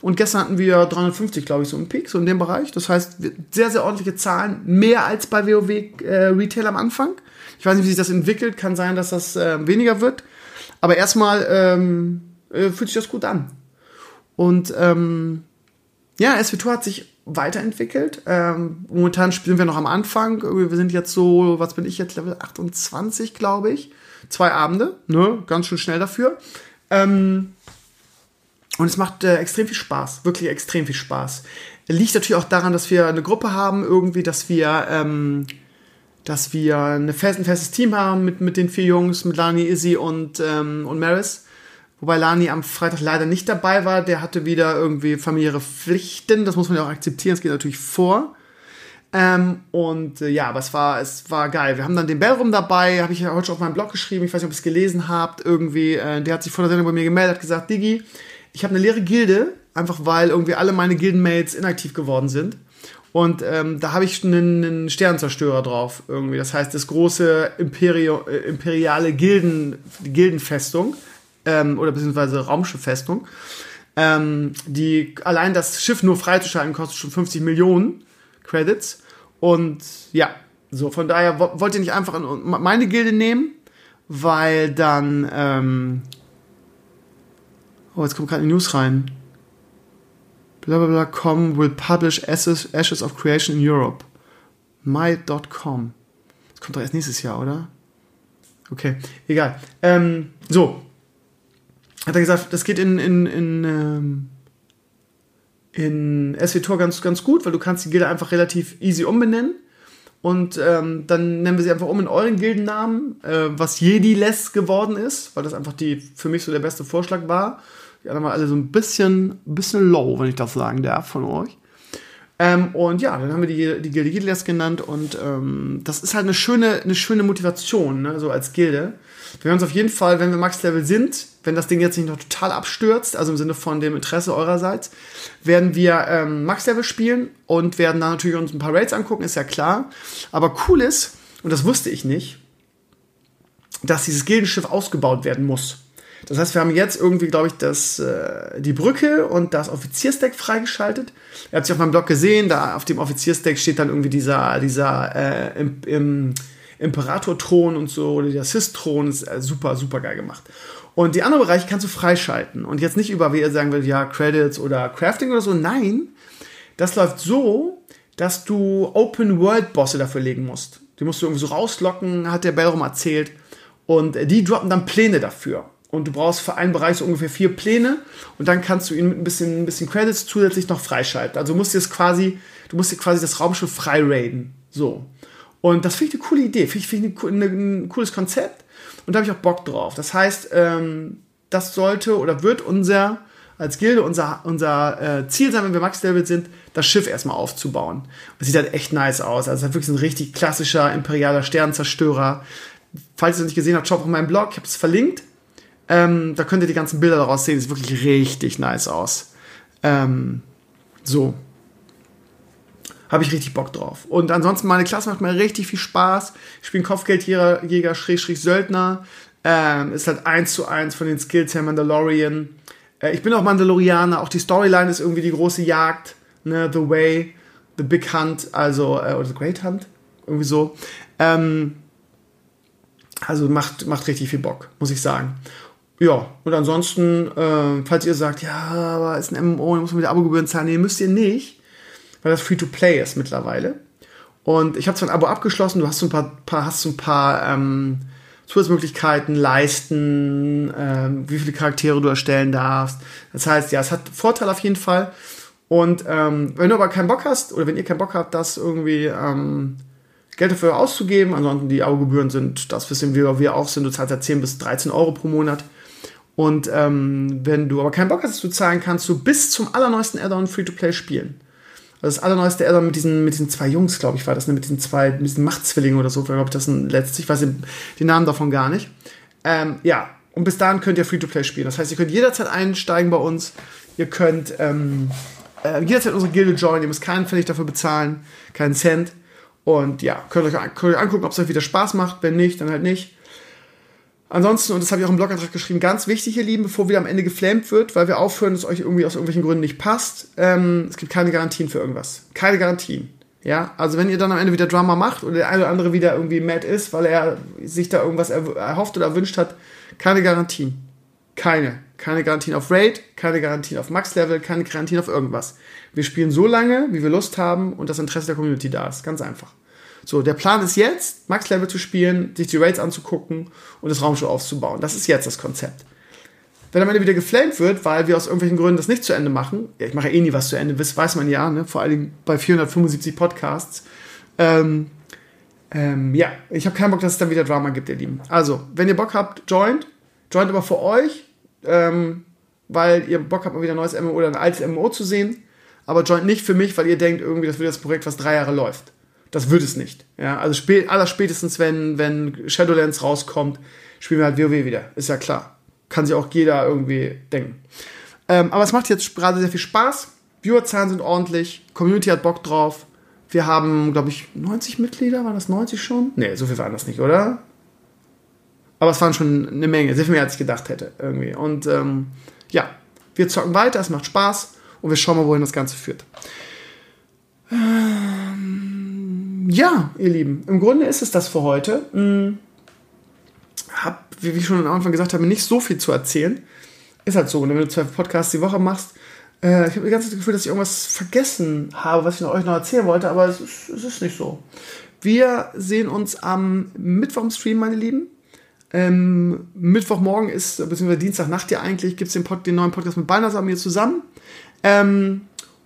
Und gestern hatten wir 350, glaube ich, so im Peak, so in dem Bereich. Das heißt, sehr, sehr ordentliche Zahlen, mehr als bei WoW äh, Retail am Anfang. Ich weiß nicht, wie sich das entwickelt. Kann sein, dass das äh, weniger wird. Aber erstmal ähm, äh, fühlt sich das gut an. Und ähm, ja, SW2 hat sich weiterentwickelt. Ähm, momentan sind wir noch am Anfang. Wir sind jetzt so, was bin ich jetzt, Level 28, glaube ich. Zwei Abende, ne? Ganz schön schnell dafür. Ähm, und es macht äh, extrem viel Spaß, wirklich extrem viel Spaß. Liegt natürlich auch daran, dass wir eine Gruppe haben, irgendwie, dass wir, ähm, dass wir eine fest, ein festes Team haben mit, mit den vier Jungs, mit Lani, Izzy und, ähm, und Maris. Wobei Lani am Freitag leider nicht dabei war. Der hatte wieder irgendwie familiäre Pflichten. Das muss man ja auch akzeptieren. Das geht natürlich vor. Ähm, und äh, ja, aber es war, es war geil. Wir haben dann den Bellrum dabei, habe ich ja heute schon auf meinem Blog geschrieben. Ich weiß nicht, ob ihr es gelesen habt. Irgendwie, äh, der hat sich vor der Sendung bei mir gemeldet, hat gesagt, Digi, ich habe eine leere Gilde, einfach weil irgendwie alle meine Gildenmates inaktiv geworden sind. Und ähm, da habe ich einen, einen Sternenzerstörer drauf, irgendwie. Das heißt, das große Imperio, äh, imperiale Gilden, Gildenfestung ähm, oder beziehungsweise Raumschifffestung. Ähm, die allein das Schiff nur freizuschalten kostet schon 50 Millionen Credits. Und ja, so von daher wollt ihr nicht einfach meine Gilde nehmen, weil dann. Ähm oh, jetzt kommt gerade eine News rein. Blablabla.com will publish Ashes, Ashes of Creation in Europe. My.com. Das kommt doch erst nächstes Jahr, oder? Okay, egal. Ähm, so, hat er gesagt, das geht in, in, in, ähm, in SWTOR ganz, ganz gut, weil du kannst die Gilde einfach relativ easy umbenennen. Und ähm, dann nennen wir sie einfach um in euren Gildennamen, äh, was Jedi-less geworden ist, weil das einfach die für mich so der beste Vorschlag war. Die anderen waren alle so ein bisschen, bisschen low, wenn ich das sagen darf, von euch. Ähm, und ja, dann haben wir die, die Gilde Gildes genannt und ähm, das ist halt eine schöne, eine schöne Motivation, ne, so als Gilde. Wir werden uns auf jeden Fall, wenn wir Max-Level sind, wenn das Ding jetzt nicht noch total abstürzt, also im Sinne von dem Interesse eurerseits, werden wir ähm, Max-Level spielen und werden dann natürlich uns ein paar Raids angucken, ist ja klar. Aber cool ist, und das wusste ich nicht, dass dieses Gildenschiff ausgebaut werden muss. Das heißt, wir haben jetzt irgendwie, glaube ich, das, äh, die Brücke und das Offiziersdeck freigeschaltet. Ihr habt sich auf meinem Blog gesehen, da auf dem Offiziersdeck steht dann irgendwie dieser, dieser äh, im, im Imperator-Thron und so, oder der Sith-Thron, ist äh, super, super geil gemacht. Und die anderen Bereiche kannst du freischalten. Und jetzt nicht über, wie ihr sagen will, ja, Credits oder Crafting oder so. Nein, das läuft so, dass du Open-World-Bosse dafür legen musst. Die musst du irgendwie so rauslocken, hat der Bellrum erzählt. Und die droppen dann Pläne dafür und du brauchst für einen Bereich so ungefähr vier Pläne und dann kannst du ihn mit ein bisschen, ein bisschen Credits zusätzlich noch freischalten. Also du musst jetzt quasi, du musst dir quasi das Raumschiff frei raiden. So. Und das finde ich eine coole Idee, finde ich, find eine, ein cooles Konzept und da habe ich auch Bock drauf. Das heißt, ähm, das sollte oder wird unser als Gilde unser, unser äh, Ziel sein, wenn wir Max-Level sind, das Schiff erstmal aufzubauen. Das sieht halt echt nice aus. Also es ist halt wirklich ein richtig klassischer imperialer Sternzerstörer. Falls ihr es nicht gesehen habt, schaut auf meinem Blog, ich habe es verlinkt. Ähm, da könnt ihr die ganzen Bilder daraus sehen. Sieht wirklich richtig nice aus. Ähm, so. Habe ich richtig Bock drauf. Und ansonsten, meine Klasse macht mir richtig viel Spaß. Ich spiele Kopfgeldjäger, Jäger, Schrägstrich, Söldner. Ähm, ist halt eins zu eins von den Skills her Mandalorian. Äh, ich bin auch Mandalorianer. Auch die Storyline ist irgendwie die große Jagd. Ne? The Way, The Big Hunt, also, äh, oder The Great Hunt. Irgendwie so. Ähm, also macht, macht richtig viel Bock, muss ich sagen. Ja, und ansonsten, äh, falls ihr sagt, ja, aber ist ein MMO, muss man wieder Abogebühren zahlen, nee, müsst ihr nicht, weil das Free-to-Play ist mittlerweile. Und ich habe zwar ein Abo abgeschlossen, du hast so ein paar, paar hast so ein paar ähm, Zusatzmöglichkeiten, Leisten, ähm, wie viele Charaktere du erstellen darfst. Das heißt, ja, es hat Vorteile auf jeden Fall. Und ähm, wenn du aber keinen Bock hast, oder wenn ihr keinen Bock habt, das irgendwie ähm, Geld dafür auszugeben, ansonsten die Abogebühren sind das, wissen wir, wir auch sind, du zahlst ja 10 bis 13 Euro pro Monat. Und ähm, wenn du aber keinen Bock hast, das zu zahlen, kannst du bis zum allerneuesten Add-on Free-to-Play spielen. Das allerneueste Add-on mit diesen, mit diesen zwei Jungs, glaube ich, war das, ne? mit diesen zwei, mit diesen Machtzwillingen oder so, glaube ich, das ein letztes, ich weiß den, den Namen davon gar nicht. Ähm, ja, und bis dahin könnt ihr Free-to-Play spielen. Das heißt, ihr könnt jederzeit einsteigen bei uns. Ihr könnt ähm, äh, jederzeit unsere Gilde joinen. Ihr müsst keinen Pfennig dafür bezahlen, keinen Cent. Und ja, könnt euch, könnt euch angucken, ob es euch wieder Spaß macht. Wenn nicht, dann halt nicht. Ansonsten, und das habe ich auch im Blogantrag geschrieben, ganz wichtig, ihr Lieben, bevor wieder am Ende geflamed wird, weil wir aufhören, dass euch irgendwie aus irgendwelchen Gründen nicht passt. Ähm, es gibt keine Garantien für irgendwas. Keine Garantien. Ja, also wenn ihr dann am Ende wieder Drama macht oder der eine oder andere wieder irgendwie mad ist, weil er sich da irgendwas erhofft oder erwünscht hat, keine Garantien. Keine. Keine Garantien auf Raid, keine Garantien auf Max-Level, keine Garantien auf irgendwas. Wir spielen so lange, wie wir Lust haben und das Interesse der Community da ist. Ganz einfach. So, der Plan ist jetzt, Max-Level zu spielen, sich die Raids anzugucken und das Raumschiff aufzubauen. Das ist jetzt das Konzept. Wenn am Ende wieder geflamed wird, weil wir aus irgendwelchen Gründen das nicht zu Ende machen, ja, ich mache eh nie was zu Ende, das weiß man ja, ne? vor allem bei 475 Podcasts, ähm, ähm, ja, ich habe keinen Bock, dass es dann wieder Drama gibt, ihr Lieben. Also, wenn ihr Bock habt, joint. Joint aber für euch, ähm, weil ihr Bock habt, mal wieder ein neues MMO oder ein altes MMO zu sehen. Aber joint nicht für mich, weil ihr denkt, irgendwie, das wird das Projekt, was drei Jahre läuft. Das wird es nicht. Ja, also spät, aller spätestens, wenn, wenn Shadowlands rauskommt, spielen wir halt WoW wieder. Ist ja klar. Kann sich auch jeder irgendwie denken. Ähm, aber es macht jetzt gerade sehr viel Spaß. Viewerzahlen sind ordentlich. Community hat Bock drauf. Wir haben, glaube ich, 90 Mitglieder. Waren das 90 schon? Nee, so viel waren das nicht, oder? Aber es waren schon eine Menge. Sehr viel mehr, als ich gedacht hätte. Irgendwie. Und ähm, ja, wir zocken weiter. Es macht Spaß. Und wir schauen mal, wohin das Ganze führt. Ähm ja, ihr Lieben, im Grunde ist es das für heute. Hm, hab, wie ich schon am Anfang gesagt habe, nicht so viel zu erzählen. Ist halt so, wenn du zwei Podcasts die Woche machst, äh, ich habe die ganze Zeit das Gefühl, dass ich irgendwas vergessen habe, was ich noch, euch noch erzählen wollte, aber es ist, es ist nicht so. Wir sehen uns am Mittwoch im Stream, meine Lieben. Ähm, Mittwochmorgen ist, beziehungsweise Dienstagnacht ja eigentlich, gibt es den, den, neuen Podcast mit Balnasar mir zusammen. Ähm,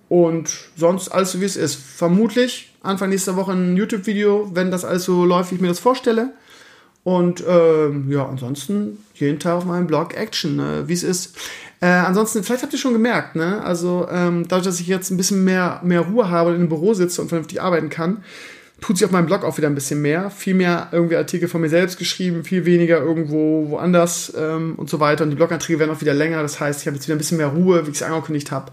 und sonst alles so wie es ist. Vermutlich Anfang nächster Woche ein YouTube-Video, wenn das alles so läuft, wie ich mir das vorstelle. Und ähm, ja, ansonsten jeden Tag auf meinem Blog Action, ne, wie es ist. Äh, ansonsten, vielleicht habt ihr schon gemerkt, ne? Also ähm, dadurch, dass ich jetzt ein bisschen mehr, mehr Ruhe habe und in einem Büro sitze und vernünftig arbeiten kann, tut sich auf meinem Blog auch wieder ein bisschen mehr. Viel mehr irgendwie Artikel von mir selbst geschrieben, viel weniger irgendwo woanders ähm, und so weiter. Und die Bloganträge werden auch wieder länger. Das heißt, ich habe jetzt wieder ein bisschen mehr Ruhe, wie ich es angekündigt habe.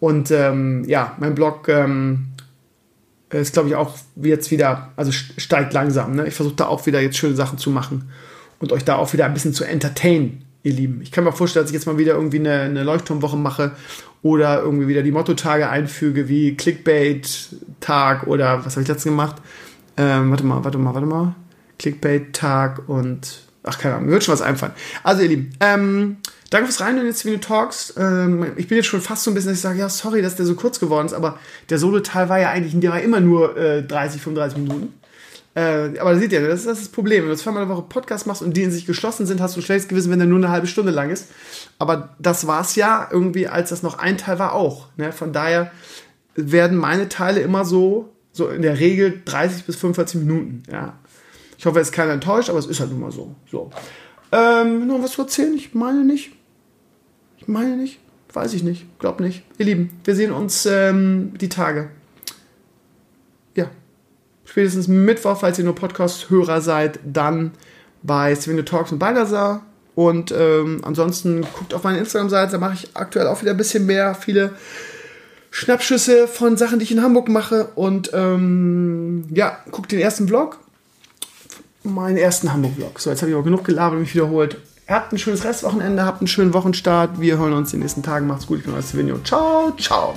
Und ähm, ja, mein Blog ähm, ist, glaube ich, auch jetzt wieder, also steigt langsam. Ne? Ich versuche da auch wieder jetzt schöne Sachen zu machen und euch da auch wieder ein bisschen zu entertainen, ihr Lieben. Ich kann mir vorstellen, dass ich jetzt mal wieder irgendwie eine, eine Leuchtturmwoche mache oder irgendwie wieder die Motto-Tage einfüge, wie Clickbait-Tag oder was habe ich letztens gemacht? Ähm, warte mal, warte mal, warte mal. Clickbait-Tag und ach, keine Ahnung, mir wird schon was einfallen. Also, ihr Lieben, ähm, Danke fürs Rein in jetzt, wie du talkst. Ähm, ich bin jetzt schon fast so ein bisschen, dass ich sage, ja, sorry, dass der so kurz geworden ist, aber der Solo-Teil war ja eigentlich, der war immer nur äh, 30, 35 Minuten. Äh, aber da seht ihr, das ist, das Problem. Wenn du zweimal eine Woche Podcast machst und die in sich geschlossen sind, hast du ein schlechtes Gewissen, wenn der nur eine halbe Stunde lang ist. Aber das war es ja irgendwie, als das noch ein Teil war, auch. Ne? Von daher werden meine Teile immer so, so in der Regel 30 bis 45 Minuten. Ja. Ich hoffe, es ist keiner enttäuscht, aber es ist halt nun mal so. so. Ähm, noch was zu erzählen? Ich meine nicht. Meine nicht. Weiß ich nicht. Glaub nicht. Ihr Lieben, wir sehen uns ähm, die Tage. Ja. Spätestens Mittwoch, falls ihr nur Podcast-Hörer seid, dann bei Swing Talks und Baldassar. Und ähm, ansonsten guckt auf meine Instagram-Seite, da mache ich aktuell auch wieder ein bisschen mehr, viele Schnappschüsse von Sachen, die ich in Hamburg mache. Und ähm, ja, guckt den ersten Vlog. Meinen ersten Hamburg-Vlog. So, jetzt habe ich auch genug gelabert und mich wiederholt. Habt ein schönes Restwochenende, habt einen schönen Wochenstart. Wir hören uns in den nächsten Tagen. Macht's gut, ich bin euer Svenio. Ciao, ciao.